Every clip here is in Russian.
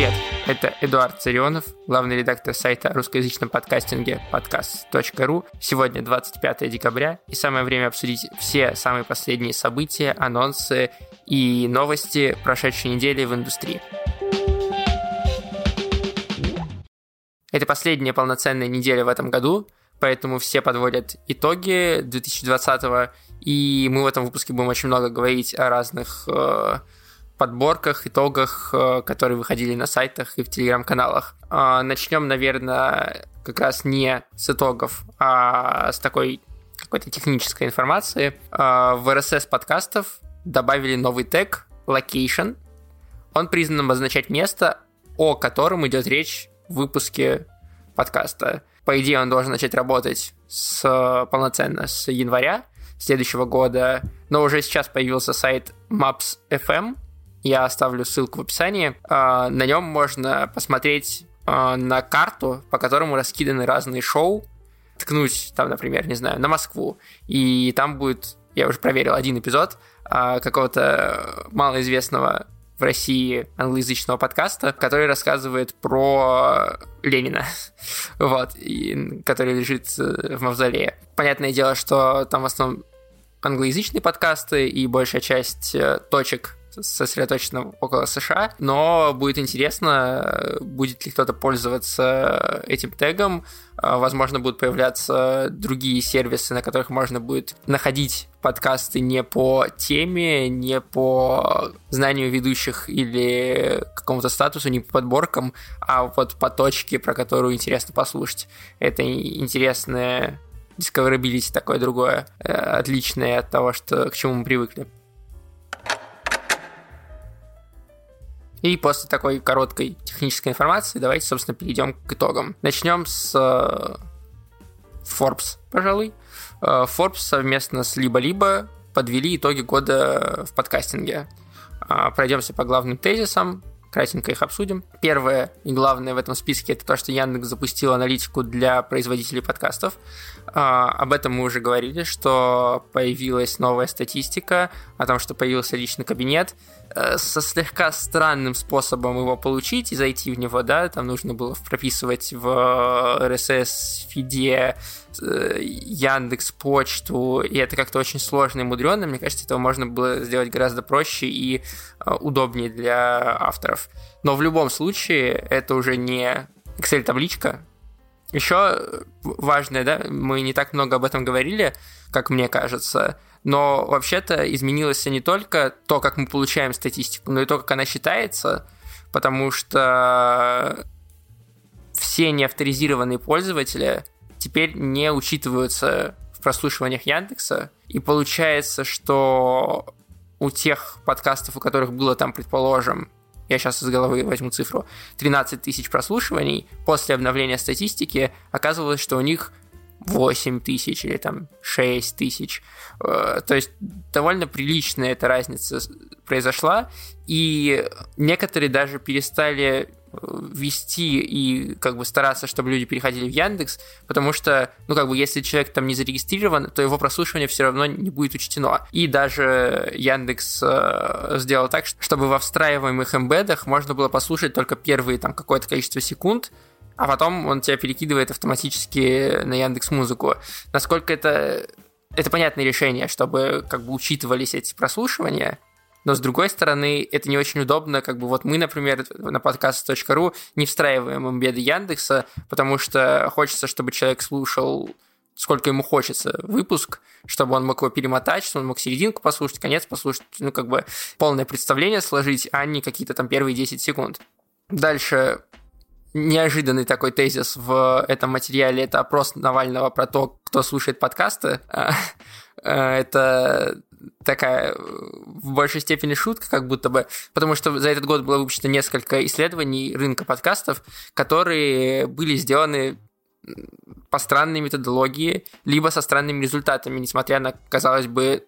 Привет, это Эдуард Царионов, главный редактор сайта русскоязычном подкастинге подкаст.ру. Сегодня 25 декабря, и самое время обсудить все самые последние события, анонсы и новости прошедшей недели в индустрии. Это последняя полноценная неделя в этом году, поэтому все подводят итоги 2020 и мы в этом выпуске будем очень много говорить о разных э, подборках, итогах, э, которые выходили на сайтах и в телеграм-каналах. Э, начнем, наверное, как раз не с итогов, а с такой какой-то технической информации. Э, в RSS подкастов добавили новый тег location. Он признан обозначать место, о котором идет речь в выпуске подкаста. По идее, он должен начать работать с, полноценно с января следующего года, но уже сейчас появился сайт Maps.fm, я оставлю ссылку в описании. А, на нем можно посмотреть а, на карту, по которому раскиданы разные шоу, ткнуть там, например, не знаю, на Москву, и там будет, я уже проверил, один эпизод а, какого-то малоизвестного в России англоязычного подкаста, который рассказывает про Ленина, вот, и, который лежит э, в мавзолее. Понятное дело, что там в основном англоязычные подкасты, и большая часть э, точек сосредоточена около США, но будет интересно, будет ли кто-то пользоваться этим тегом. А, возможно, будут появляться другие сервисы, на которых можно будет находить подкасты не по теме, не по знанию ведущих или какому-то статусу, не по подборкам, а вот по точке, про которую интересно послушать. Это интересное discoverability такое другое, э, отличное от того, что, к чему мы привыкли. И после такой короткой технической информации давайте, собственно, перейдем к итогам. Начнем с э, Forbes, пожалуй. Э, Forbes совместно с Либо-Либо подвели итоги года в подкастинге. Э, пройдемся по главным тезисам, кратенько их обсудим. Первое и главное в этом списке это то, что Яндекс запустил аналитику для производителей подкастов. Об этом мы уже говорили, что появилась новая статистика о том, что появился личный кабинет. Э, со слегка странным способом его получить и зайти в него, да, там нужно было прописывать в RSS фиде э, Яндекс почту, и это как-то очень сложно и мудрено. Мне кажется, этого можно было сделать гораздо проще и э, удобнее для авторов. Но в любом случае это уже не Excel-табличка. Еще важное, да, мы не так много об этом говорили, как мне кажется, но вообще-то изменилось не только то, как мы получаем статистику, но и то, как она считается, потому что все неавторизированные пользователи теперь не учитываются в прослушиваниях Яндекса, и получается, что у тех подкастов, у которых было там, предположим, я сейчас из головы возьму цифру, 13 тысяч прослушиваний, после обновления статистики оказывалось, что у них 8 тысяч или там 6 тысяч. Э, то есть довольно приличная эта разница произошла, и некоторые даже перестали вести и как бы стараться, чтобы люди переходили в Яндекс, потому что, ну, как бы, если человек там не зарегистрирован, то его прослушивание все равно не будет учтено. И даже Яндекс э, сделал так, чтобы во встраиваемых эмбедах можно было послушать только первые там какое-то количество секунд, а потом он тебя перекидывает автоматически на Яндекс Музыку. Насколько это это понятное решение, чтобы как бы учитывались эти прослушивания, но с другой стороны, это не очень удобно, как бы вот мы, например, на подкаст.ру не встраиваем имбеды Яндекса, потому что хочется, чтобы человек слушал сколько ему хочется выпуск, чтобы он мог его перемотать, чтобы он мог серединку послушать, конец послушать, ну, как бы полное представление сложить, а не какие-то там первые 10 секунд. Дальше неожиданный такой тезис в этом материале. Это опрос Навального про то, кто слушает подкасты. А, это такая в большей степени шутка, как будто бы, потому что за этот год было выпущено несколько исследований рынка подкастов, которые были сделаны по странной методологии, либо со странными результатами, несмотря на, казалось бы,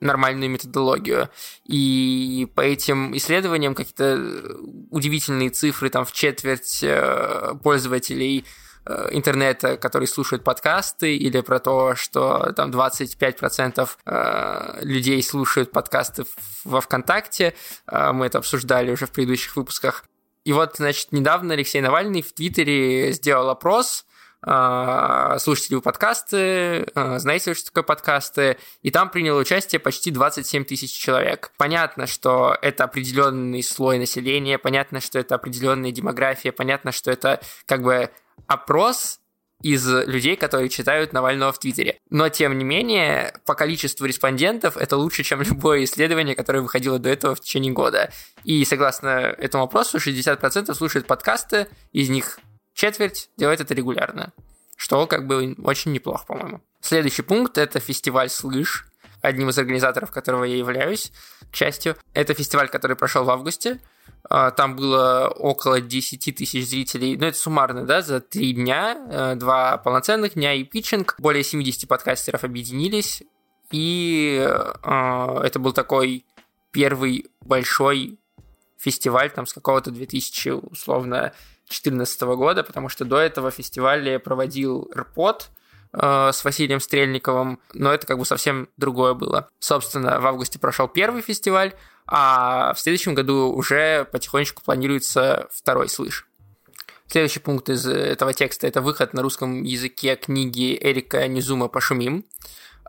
нормальную методологию. И по этим исследованиям какие-то удивительные цифры, там в четверть э, пользователей э, интернета, которые слушают подкасты, или про то, что там 25% э, людей слушают подкасты во ВКонтакте. Мы это обсуждали уже в предыдущих выпусках. И вот, значит, недавно Алексей Навальный в Твиттере сделал опрос, вы подкасты, знаете что такое подкасты, и там приняло участие почти 27 тысяч человек. Понятно, что это определенный слой населения, понятно, что это определенная демография, понятно, что это как бы опрос из людей, которые читают Навального в Твиттере. Но, тем не менее, по количеству респондентов это лучше, чем любое исследование, которое выходило до этого в течение года. И, согласно этому опросу, 60% слушают подкасты, из них четверть делает это регулярно, что как бы очень неплохо, по-моему. Следующий пункт – это фестиваль «Слышь», одним из организаторов которого я являюсь, к счастью. Это фестиваль, который прошел в августе. А, там было около 10 тысяч зрителей. Ну, это суммарно, да, за три дня. Э, два полноценных дня и питчинг. Более 70 подкастеров объединились. И э, это был такой первый большой фестиваль там с какого-то 2000, условно, 2014 года, потому что до этого фестиваль проводил РПОТ э, с Василием Стрельниковым, но это как бы совсем другое было. Собственно, в августе прошел первый фестиваль, а в следующем году уже потихонечку планируется второй «Слышь». Следующий пункт из этого текста – это выход на русском языке книги Эрика Низума «Пошумим».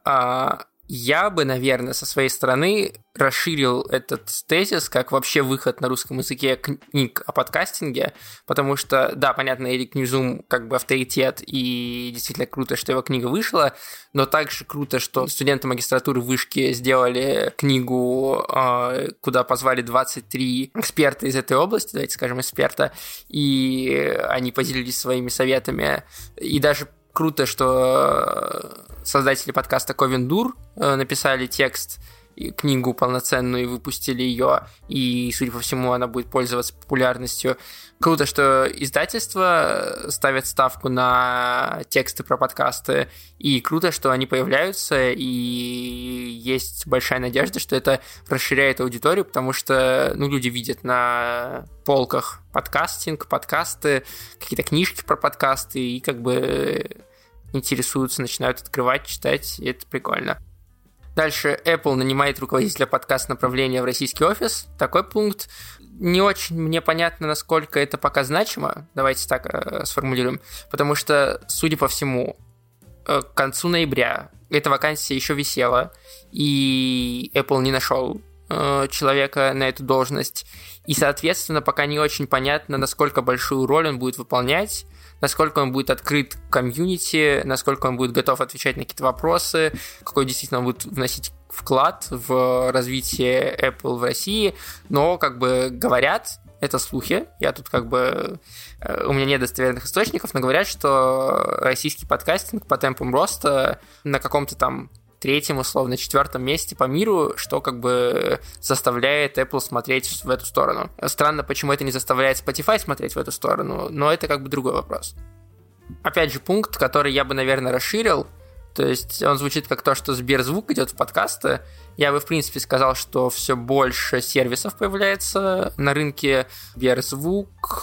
А, я бы, наверное, со своей стороны расширил этот тезис как вообще выход на русском языке книг о подкастинге, потому что, да, понятно, Эрик Ньюзум как бы авторитет, и действительно круто, что его книга вышла, но также круто, что студенты магистратуры вышки сделали книгу, а, куда позвали 23 эксперта из этой области, давайте скажем, эксперта, и они поделились своими советами, и даже круто, что создатели подкаста Ковендур э, написали текст, книгу полноценную и выпустили ее, и, судя по всему, она будет пользоваться популярностью. Круто, что издательства ставят ставку на тексты про подкасты, и круто, что они появляются, и есть большая надежда, что это расширяет аудиторию, потому что ну, люди видят на полках подкастинг, подкасты, какие-то книжки про подкасты, и как бы интересуются, начинают открывать, читать, и это прикольно. Дальше Apple нанимает руководителя подкаст направления в российский офис. Такой пункт. Не очень мне понятно, насколько это пока значимо. Давайте так э, сформулируем. Потому что, судя по всему, э, к концу ноября эта вакансия еще висела, и Apple не нашел э, человека на эту должность. И, соответственно, пока не очень понятно, насколько большую роль он будет выполнять насколько он будет открыт комьюнити, насколько он будет готов отвечать на какие-то вопросы, какой действительно он будет вносить вклад в развитие Apple в России, но как бы говорят, это слухи, я тут как бы... Э, у меня нет достоверных источников, но говорят, что российский подкастинг по темпам роста на каком-то там третьем, условно, четвертом месте по миру, что как бы заставляет Apple смотреть в эту сторону. Странно, почему это не заставляет Spotify смотреть в эту сторону, но это как бы другой вопрос. Опять же, пункт, который я бы, наверное, расширил, то есть он звучит как то, что Сберзвук идет в подкасты. Я бы, в принципе, сказал, что все больше сервисов появляется на рынке. Сберзвук,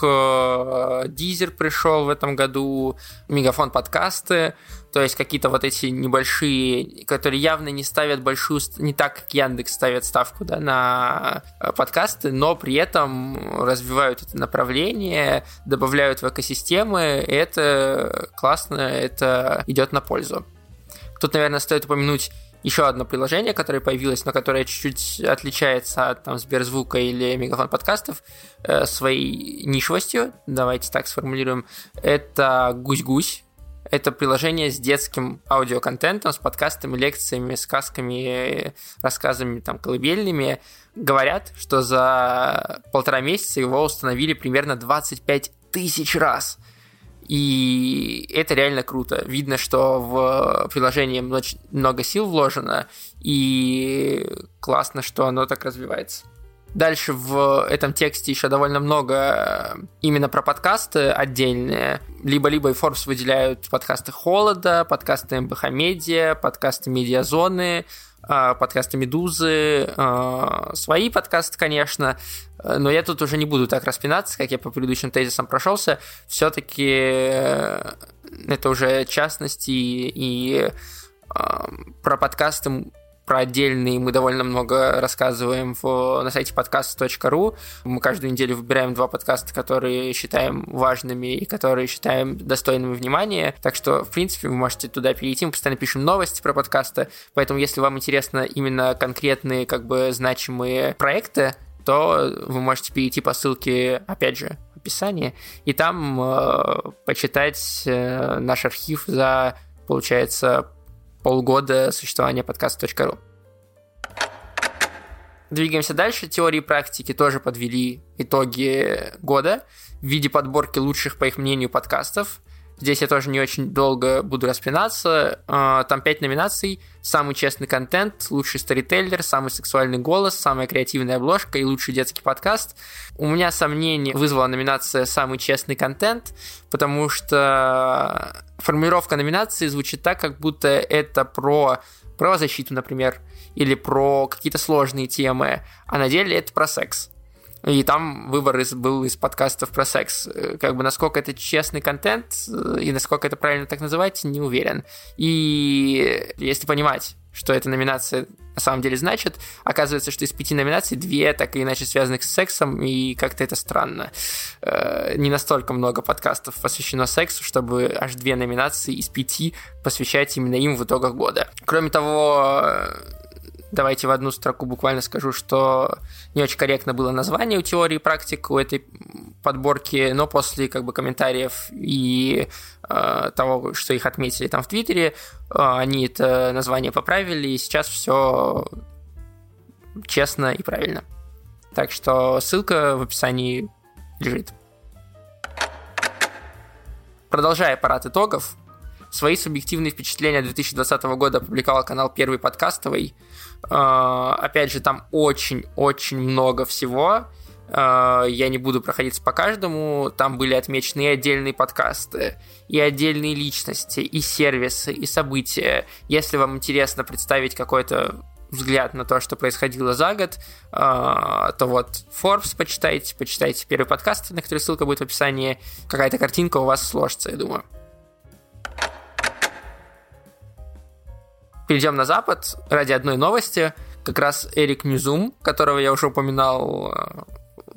Дизер э, пришел в этом году, Мегафон подкасты. То есть какие-то вот эти небольшие, которые явно не ставят большую, не так, как Яндекс ставит ставку да, на э, подкасты, но при этом развивают это направление, добавляют в экосистемы, это классно, это идет на пользу. Тут, наверное, стоит упомянуть еще одно приложение, которое появилось, но которое чуть-чуть отличается от там, Сберзвука или Мегафон подкастов э, своей нишевостью, давайте так сформулируем, это Гусь-Гусь. Это приложение с детским аудиоконтентом, с подкастами, лекциями, сказками, рассказами там, колыбельными. Говорят, что за полтора месяца его установили примерно 25 тысяч раз. И это реально круто. Видно, что в приложении много сил вложено, и классно, что оно так развивается. Дальше в этом тексте еще довольно много именно про подкасты отдельные. Либо-либо и Forbes выделяют подкасты Холода, подкасты МБХ Медиа, подкасты Медиазоны, а, подкасты Медузы, а, свои подкасты, конечно, но я тут уже не буду так распинаться, как я по предыдущим тезисам прошелся. Все-таки э, это уже частности и про подкасты про отдельные мы довольно много рассказываем в, на сайте подкаст.ру. Мы каждую неделю выбираем два подкаста, которые считаем важными и которые считаем достойными внимания. Так что, в принципе, вы можете туда перейти. Мы постоянно пишем новости про подкасты. Поэтому, если вам интересно именно конкретные, как бы, значимые проекты, то вы можете перейти по ссылке, опять же, в описании, и там э, почитать э, наш архив за, получается, полгода существования подкаста.ру. Двигаемся дальше. Теории и практики тоже подвели итоги года в виде подборки лучших, по их мнению, подкастов – Здесь я тоже не очень долго буду распинаться. А, там пять номинаций. Самый честный контент, лучший сторителлер, самый сексуальный голос, самая креативная обложка и лучший детский подкаст. У меня сомнение вызвала номинация «Самый честный контент», потому что формулировка номинации звучит так, как будто это про правозащиту, например, или про какие-то сложные темы, а на деле это про секс. И там выбор из, был из подкастов про секс. Э, как бы насколько это честный контент э, и насколько это правильно так называть, не уверен. И если понимать, что эта номинация на самом деле значит, оказывается, что из пяти номинаций две так или иначе связанных с сексом, и как-то это странно. Э, не настолько много подкастов посвящено сексу, чтобы аж две номинации из пяти посвящать именно им в итогах года. Кроме того, Давайте в одну строку буквально скажу, что не очень корректно было название у теории практик у этой подборки, но после как бы комментариев и э, того, что их отметили там в Твиттере, э, они это название поправили, и сейчас все честно и правильно. Так что ссылка в описании лежит. Продолжая парад итогов, свои субъективные впечатления 2020 года опубликовал канал Первый подкастовый. А, опять же, там очень-очень много всего. А, я не буду проходиться по каждому. Там были отмечены и отдельные подкасты, и отдельные личности, и сервисы, и события. Если вам интересно представить какой-то взгляд на то, что происходило за год, а, то вот Forbes почитайте, почитайте первый подкаст, на который ссылка будет в описании. Какая-то картинка у вас сложится, я думаю. Перейдем на Запад ради одной новости. Как раз Эрик Ньюзум, которого я уже упоминал э,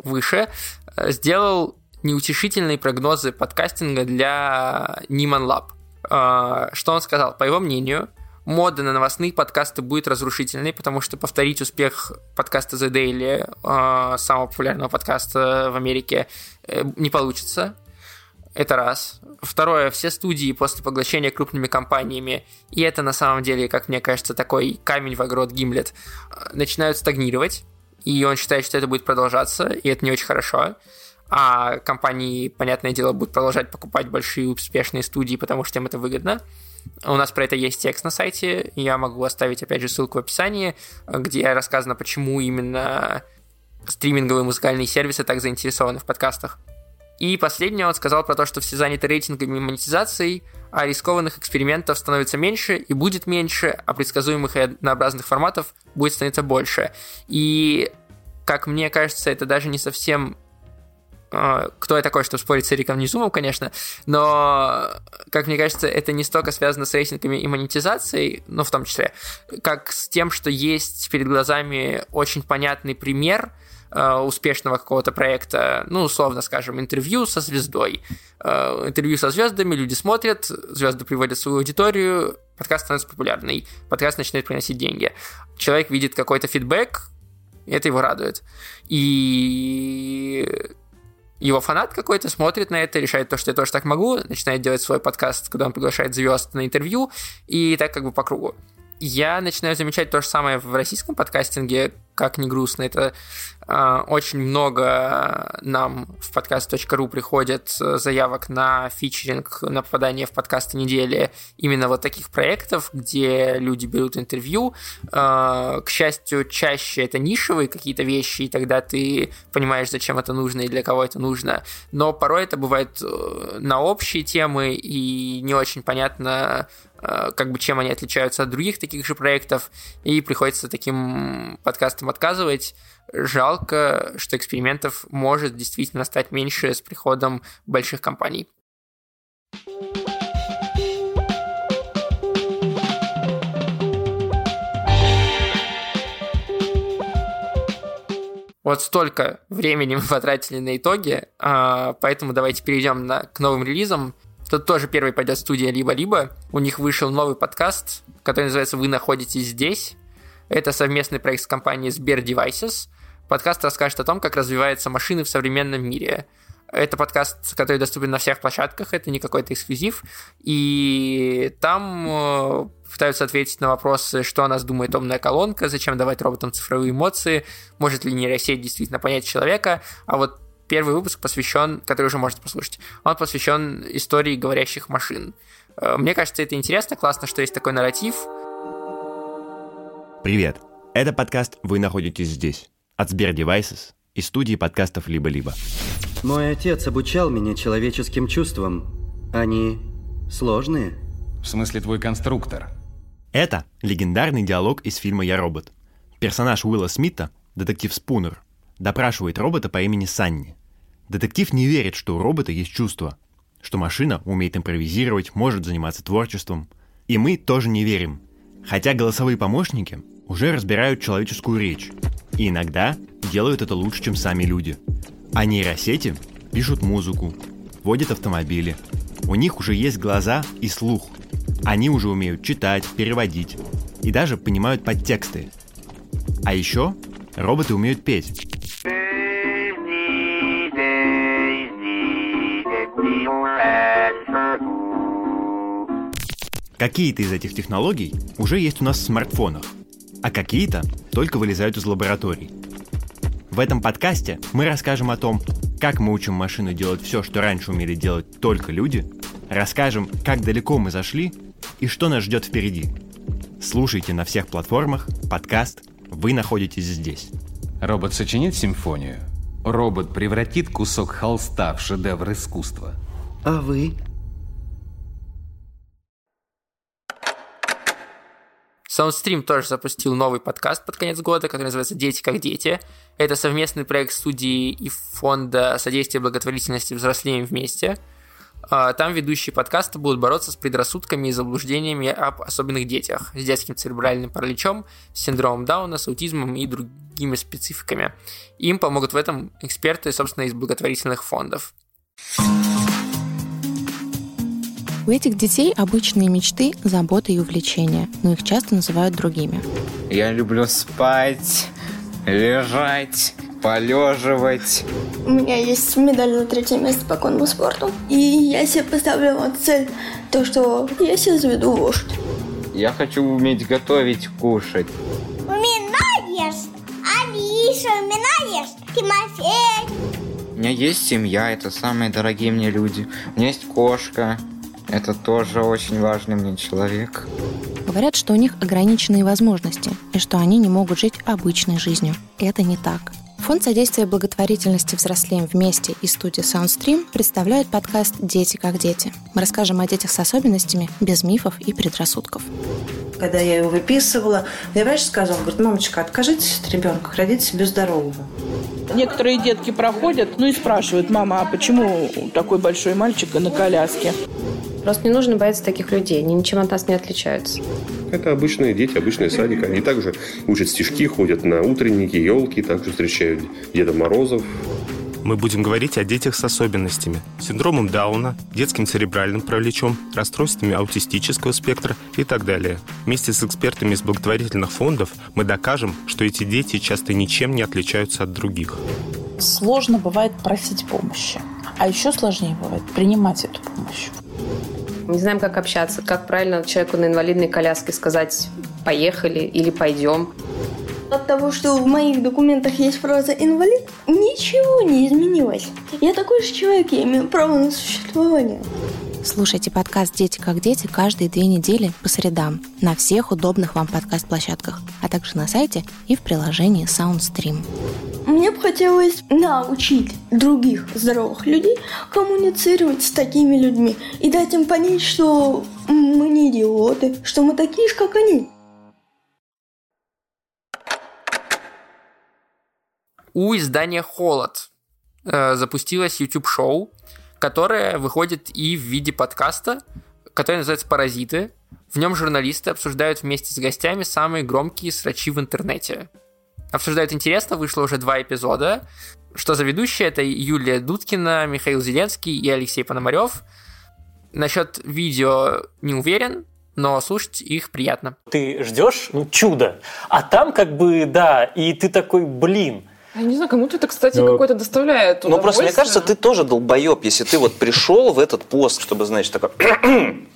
выше, э, сделал неутешительные прогнозы подкастинга для Niman Lab. Э, что он сказал? По его мнению, мода на новостные подкасты будет разрушительной, потому что повторить успех подкаста The Daily, самого популярного подкаста в Америке, не получится. Это раз. Второе, все студии после поглощения крупными компаниями, и это на самом деле, как мне кажется, такой камень в огород Гимлет, начинают стагнировать, и он считает, что это будет продолжаться, и это не очень хорошо. А компании, понятное дело, будут продолжать покупать большие успешные студии, потому что им это выгодно. У нас про это есть текст на сайте, я могу оставить, опять же, ссылку в описании, где рассказано, почему именно стриминговые музыкальные сервисы так заинтересованы в подкастах. И последнее он сказал про то, что все заняты рейтингами и монетизацией, а рискованных экспериментов становится меньше и будет меньше, а предсказуемых и однообразных форматов будет становиться больше. И, как мне кажется, это даже не совсем а, кто я такой, чтобы спорить с Эриком Низумом, конечно, но, как мне кажется, это не столько связано с рейтингами и монетизацией, но в том числе, как с тем, что есть перед глазами очень понятный пример – Э, успешного какого-то проекта, ну, условно скажем, интервью со звездой. Э, интервью со звездами, люди смотрят, звезды приводят свою аудиторию, подкаст становится популярный, подкаст начинает приносить деньги. Человек видит какой-то фидбэк, и это его радует. И его фанат какой-то смотрит на это, решает то, что я тоже так могу, начинает делать свой подкаст, когда он приглашает звезд на интервью, и так как бы по кругу. Я начинаю замечать то же самое в российском подкастинге, как не грустно, это э, очень много нам в подкаст.ру приходит э, заявок на фичеринг, на попадание в подкасты недели именно вот таких проектов, где люди берут интервью. Э, к счастью, чаще это нишевые какие-то вещи, и тогда ты понимаешь, зачем это нужно и для кого это нужно. Но порой это бывает э, на общие темы, и не очень понятно, как бы чем они отличаются от других таких же проектов, и приходится таким подкастом этом отказывать. Жалко, что экспериментов может действительно стать меньше с приходом больших компаний. Вот столько времени мы потратили на итоги, а, поэтому давайте перейдем на, к новым релизам. Тут тоже первый пойдет студия «Либо-либо». У них вышел новый подкаст, который называется «Вы находитесь здесь». Это совместный проект с компанией Сбер Devices. Подкаст расскажет о том, как развиваются машины в современном мире. Это подкаст, который доступен на всех площадках, это не какой-то эксклюзив. И там э, пытаются ответить на вопросы, что о нас думает умная колонка, зачем давать роботам цифровые эмоции, может ли нейросеть действительно понять человека. А вот первый выпуск посвящен, который уже можете послушать, он посвящен истории говорящих машин. Э, мне кажется, это интересно, классно, что есть такой нарратив. Привет! Это подкаст «Вы находитесь здесь» от Сбер Devices и студии подкастов «Либо-либо». Мой отец обучал меня человеческим чувствам. Они сложные. В смысле твой конструктор? Это легендарный диалог из фильма «Я робот». Персонаж Уилла Смита, детектив Спунер, допрашивает робота по имени Санни. Детектив не верит, что у робота есть чувства, что машина умеет импровизировать, может заниматься творчеством. И мы тоже не верим. Хотя голосовые помощники уже разбирают человеческую речь. И иногда делают это лучше, чем сами люди. А нейросети пишут музыку, водят автомобили. У них уже есть глаза и слух. Они уже умеют читать, переводить и даже понимают подтексты. А еще роботы умеют петь. Какие-то из этих технологий уже есть у нас в смартфонах, а какие-то только вылезают из лабораторий. В этом подкасте мы расскажем о том, как мы учим машину делать все, что раньше умели делать только люди, расскажем, как далеко мы зашли и что нас ждет впереди. Слушайте на всех платформах подкаст «Вы находитесь здесь». Робот сочинит симфонию. Робот превратит кусок холста в шедевр искусства. А вы? Soundstream тоже запустил новый подкаст под конец года, который называется «Дети как дети». Это совместный проект студии и фонда содействия благотворительности взрослеем вместе. А, там ведущие подкаста будут бороться с предрассудками и заблуждениями об особенных детях, с детским церебральным параличом, синдромом Дауна, с аутизмом и другими спецификами. Им помогут в этом эксперты, собственно, из благотворительных фондов. У этих детей обычные мечты, заботы и увлечения, но их часто называют другими. Я люблю спать, лежать, полеживать. У меня есть медаль на третье место по конному спорту. И я себе поставила цель, то, что я себе заведу лошадь. Я хочу уметь готовить, кушать. У меня есть Алиса, у меня есть Тимофей. У меня есть семья, это самые дорогие мне люди. У меня есть кошка, это тоже очень важный мне человек. Говорят, что у них ограниченные возможности и что они не могут жить обычной жизнью. Это не так. Фонд содействия благотворительности «Взрослеем вместе» и студия Soundstream представляют подкаст «Дети как дети». Мы расскажем о детях с особенностями без мифов и предрассудков. Когда я его выписывала, мне врач сказал, говорит, мамочка, откажитесь от ребенка, родите себе здорового. Некоторые детки проходят, ну и спрашивают, мама, а почему такой большой мальчик на коляске? Просто не нужно бояться таких людей, они ничем от нас не отличаются. Это обычные дети, обычные садик. Они также учат стишки, ходят на утренники, елки, также встречают Деда Морозов. Мы будем говорить о детях с особенностями, синдромом Дауна, детским церебральным параличом, расстройствами аутистического спектра и так далее. Вместе с экспертами из благотворительных фондов мы докажем, что эти дети часто ничем не отличаются от других. Сложно бывает просить помощи, а еще сложнее бывает принимать эту помощь. Не знаем, как общаться, как правильно человеку на инвалидной коляске сказать «поехали» или «пойдем». От того, что в моих документах есть фраза «инвалид», ничего не изменилось. Я такой же человек, я имею право на существование. Слушайте подкаст «Дети как дети» каждые две недели по средам на всех удобных вам подкаст-площадках, а также на сайте и в приложении SoundStream. Мне бы хотелось научить других здоровых людей коммуницировать с такими людьми и дать им понять, что мы не идиоты, что мы такие же, как они. У издания «Холод» э, запустилось YouTube-шоу, которое выходит и в виде подкаста, который называется «Паразиты». В нем журналисты обсуждают вместе с гостями самые громкие срачи в интернете – обсуждают интересно, вышло уже два эпизода. Что за ведущие? Это Юлия Дудкина, Михаил Зеленский и Алексей Пономарев. Насчет видео не уверен, но слушать их приятно. Ты ждешь, ну, чудо, а там как бы, да, и ты такой, блин, я не знаю, кому-то это, кстати, ну, какой-то доставляет Ну, просто мне кажется, ты тоже долбоеб, если ты вот пришел в этот пост, чтобы, значит, такой...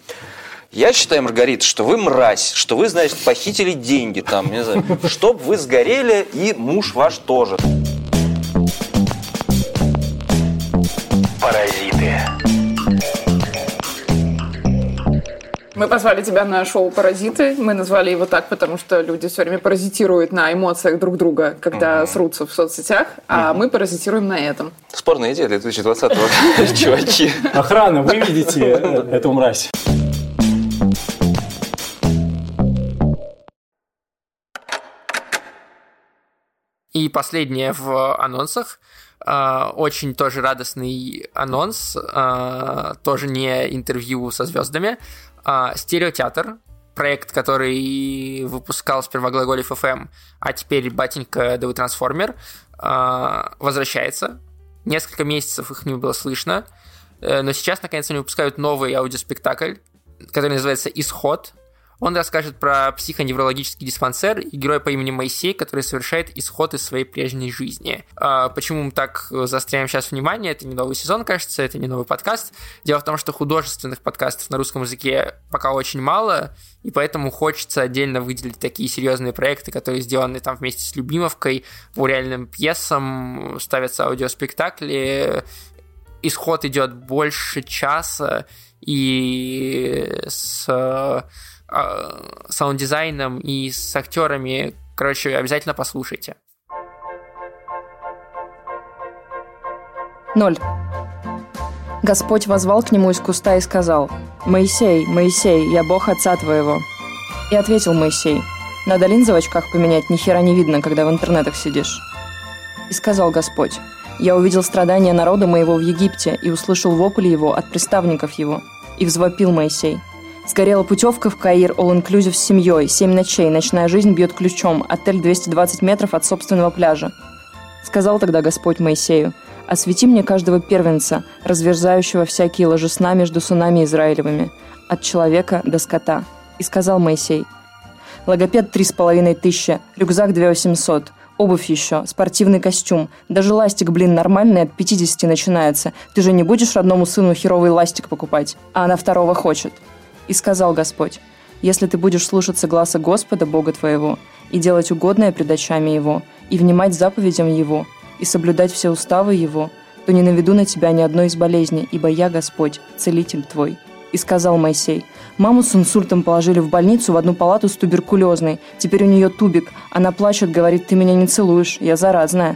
Я считаю, Маргарита, что вы мразь, что вы, значит, похитили деньги там, не знаю, чтоб вы сгорели и муж ваш тоже. Паразиты. Мы позвали тебя на шоу «Паразиты». Мы назвали его так, потому что люди все время паразитируют на эмоциях друг друга, когда угу. срутся в соцсетях, а угу. мы паразитируем на этом. Спорная идея для 2020 года, чуваки. Охрана, вы видите эту мразь. И последнее в анонсах. Uh, очень тоже радостный анонс, uh, тоже не интервью со звездами. Uh, Стереотеатр, проект, который выпускал сперва Глаголев FM, а теперь батенька ДВ Трансформер, возвращается. Несколько месяцев их не было слышно, э, но сейчас, наконец, они выпускают новый аудиоспектакль, который называется «Исход», он расскажет про психоневрологический диспансер и героя по имени Моисей, который совершает исход из своей прежней жизни. А почему мы так заостряем сейчас внимание? Это не новый сезон, кажется, это не новый подкаст. Дело в том, что художественных подкастов на русском языке пока очень мало, и поэтому хочется отдельно выделить такие серьезные проекты, которые сделаны там вместе с Любимовкой, по реальным пьесам, ставятся аудиоспектакли, исход идет больше часа, и с э, саунд-дизайном и с актерами. Короче, обязательно послушайте. Ноль. Господь возвал к нему из куста и сказал, «Моисей, Моисей, я Бог отца твоего». И ответил Моисей, «Надо линзы в очках поменять, ни хера не видно, когда в интернетах сидишь». И сказал Господь, «Я увидел страдания народа моего в Египте и услышал вопль его от приставников его». И взвопил Моисей, Сгорела путевка в Каир, all-inclusive с семьей, семь ночей, ночная жизнь бьет ключом, отель 220 метров от собственного пляжа. Сказал тогда Господь Моисею, «Освети мне каждого первенца, разверзающего всякие ложесна между сынами Израилевыми, от человека до скота». И сказал Моисей, «Логопед три с половиной тысячи, рюкзак две восемьсот, обувь еще, спортивный костюм. Даже ластик, блин, нормальный от 50 начинается. Ты же не будешь родному сыну херовый ластик покупать, а она второго хочет. И сказал Господь, «Если ты будешь слушаться гласа Господа, Бога твоего, и делать угодное пред очами Его, и внимать заповедям Его, и соблюдать все уставы Его, то не наведу на тебя ни одной из болезней, ибо я Господь, целитель твой». И сказал Моисей, «Маму с инсультом положили в больницу в одну палату с туберкулезной. Теперь у нее тубик. Она плачет, говорит, ты меня не целуешь, я заразная».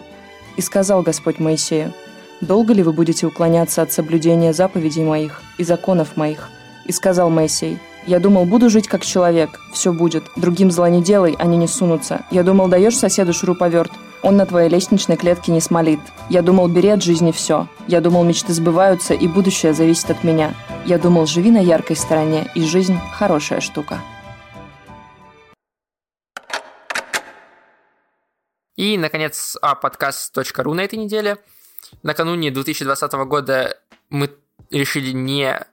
И сказал Господь Моисею, «Долго ли вы будете уклоняться от соблюдения заповедей моих и законов моих?» И сказал Моисей, «Я думал, буду жить как человек. Все будет. Другим зла не делай, они не сунутся. Я думал, даешь соседу шуруповерт. Он на твоей лестничной клетке не смолит. Я думал, бери от жизни все. Я думал, мечты сбываются, и будущее зависит от меня. Я думал, живи на яркой стороне, и жизнь – хорошая штука». И, наконец, подкаст.ру на этой неделе. Накануне 2020 года мы решили не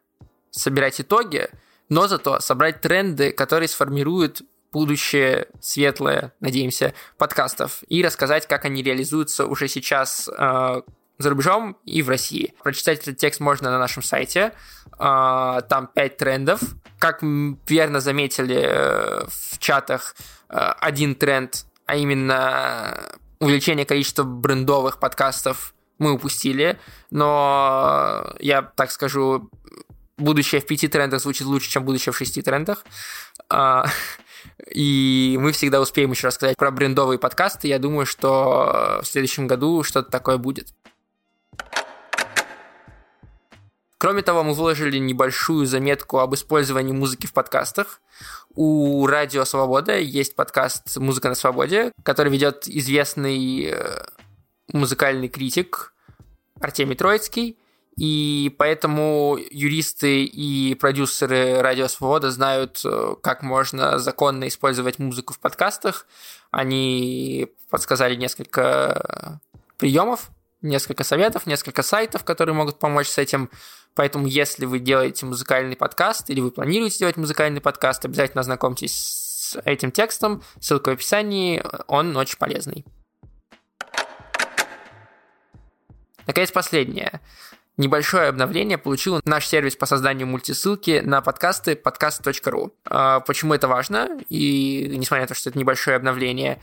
собирать итоги, но зато собрать тренды, которые сформируют будущее светлое, надеемся, подкастов и рассказать, как они реализуются уже сейчас э, за рубежом и в России. Прочитать этот текст можно на нашем сайте. Э, там 5 трендов. Как верно заметили э, в чатах, э, один тренд, а именно увеличение количества брендовых подкастов мы упустили, но я так скажу, будущее в пяти трендах звучит лучше, чем будущее в шести трендах. А, и мы всегда успеем еще рассказать про брендовые подкасты. Я думаю, что в следующем году что-то такое будет. Кроме того, мы выложили небольшую заметку об использовании музыки в подкастах. У Радио Свобода есть подкаст «Музыка на свободе», который ведет известный э, музыкальный критик Артемий Троицкий – И поэтому юристы и продюсеры Радио Свобода знают, э, как можно законно использовать музыку в подкастах. Они подсказали несколько приемов, несколько советов, несколько сайтов, которые могут помочь с этим. Поэтому, если вы делаете музыкальный подкаст или вы планируете делать музыкальный подкаст, обязательно ознакомьтесь с этим текстом. Ссылка в описании, он очень полезный. Наконец, последнее. Небольшое обновление получил наш сервис по созданию мультисылки на подкасты podcast.ru. А, почему это важно? И несмотря на то, что это небольшое обновление,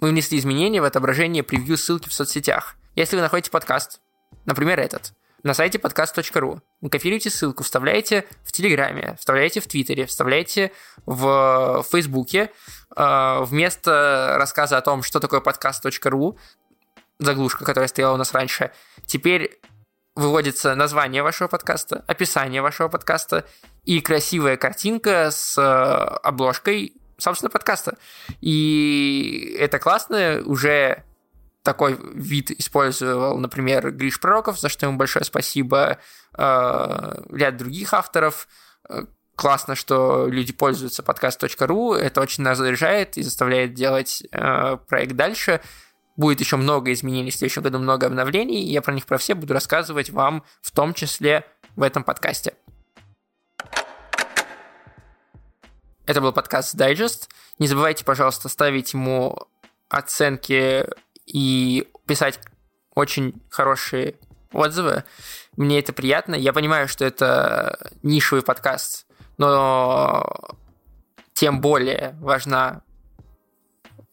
мы внесли изменения в отображение превью ссылки в соцсетях. Если вы находите подкаст, например, этот, на сайте podcast.ru. Копируете ссылку, вставляете в Телеграме, вставляете в Твиттере, вставляете в Фейсбуке. А, вместо рассказа о том, что такое podcast.ru, заглушка, которая стояла у нас раньше, теперь выводится название вашего подкаста, описание вашего подкаста и красивая картинка с э, обложкой, собственно, подкаста. И это классно, уже такой вид использовал, например, Гриш Пророков, за что ему большое спасибо, э, ряд других авторов. Э, классно, что люди пользуются подкаст.ру, это очень нас заряжает и заставляет делать проект дальше. Будет еще много изменений в следующем году, много обновлений. И я про них про все буду рассказывать вам, в том числе в этом подкасте. Это был подкаст Digest. Не забывайте, пожалуйста, ставить ему оценки и писать очень хорошие отзывы. Мне это приятно. Я понимаю, что это нишевый подкаст, но тем более важна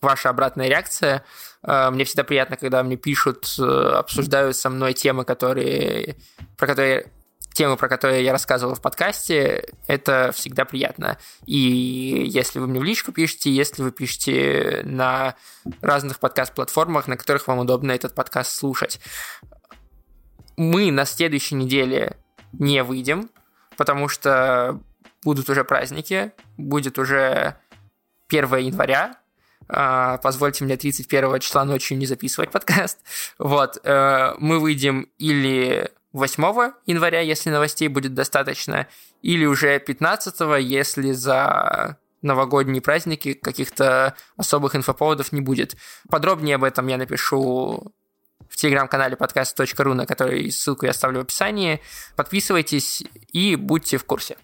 ваша обратная реакция. Э, мне всегда приятно, когда мне пишут, э, обсуждают со мной темы, которые, про которые темы, про которые я рассказывал в подкасте, это всегда приятно. И если вы мне в личку пишете, если вы пишете на разных подкаст-платформах, на которых вам удобно этот подкаст слушать. Мы на следующей неделе не выйдем, потому что будут уже праздники, будет уже 1 января, позвольте мне 31 числа ночью не записывать подкаст. Вот, э, мы выйдем или 8 января, если новостей будет достаточно, или уже 15, если за новогодние праздники каких-то особых инфоповодов не будет. Подробнее об этом я напишу в телеграм-канале подкаст.ру, на который ссылку я оставлю в описании. Подписывайтесь и будьте в курсе.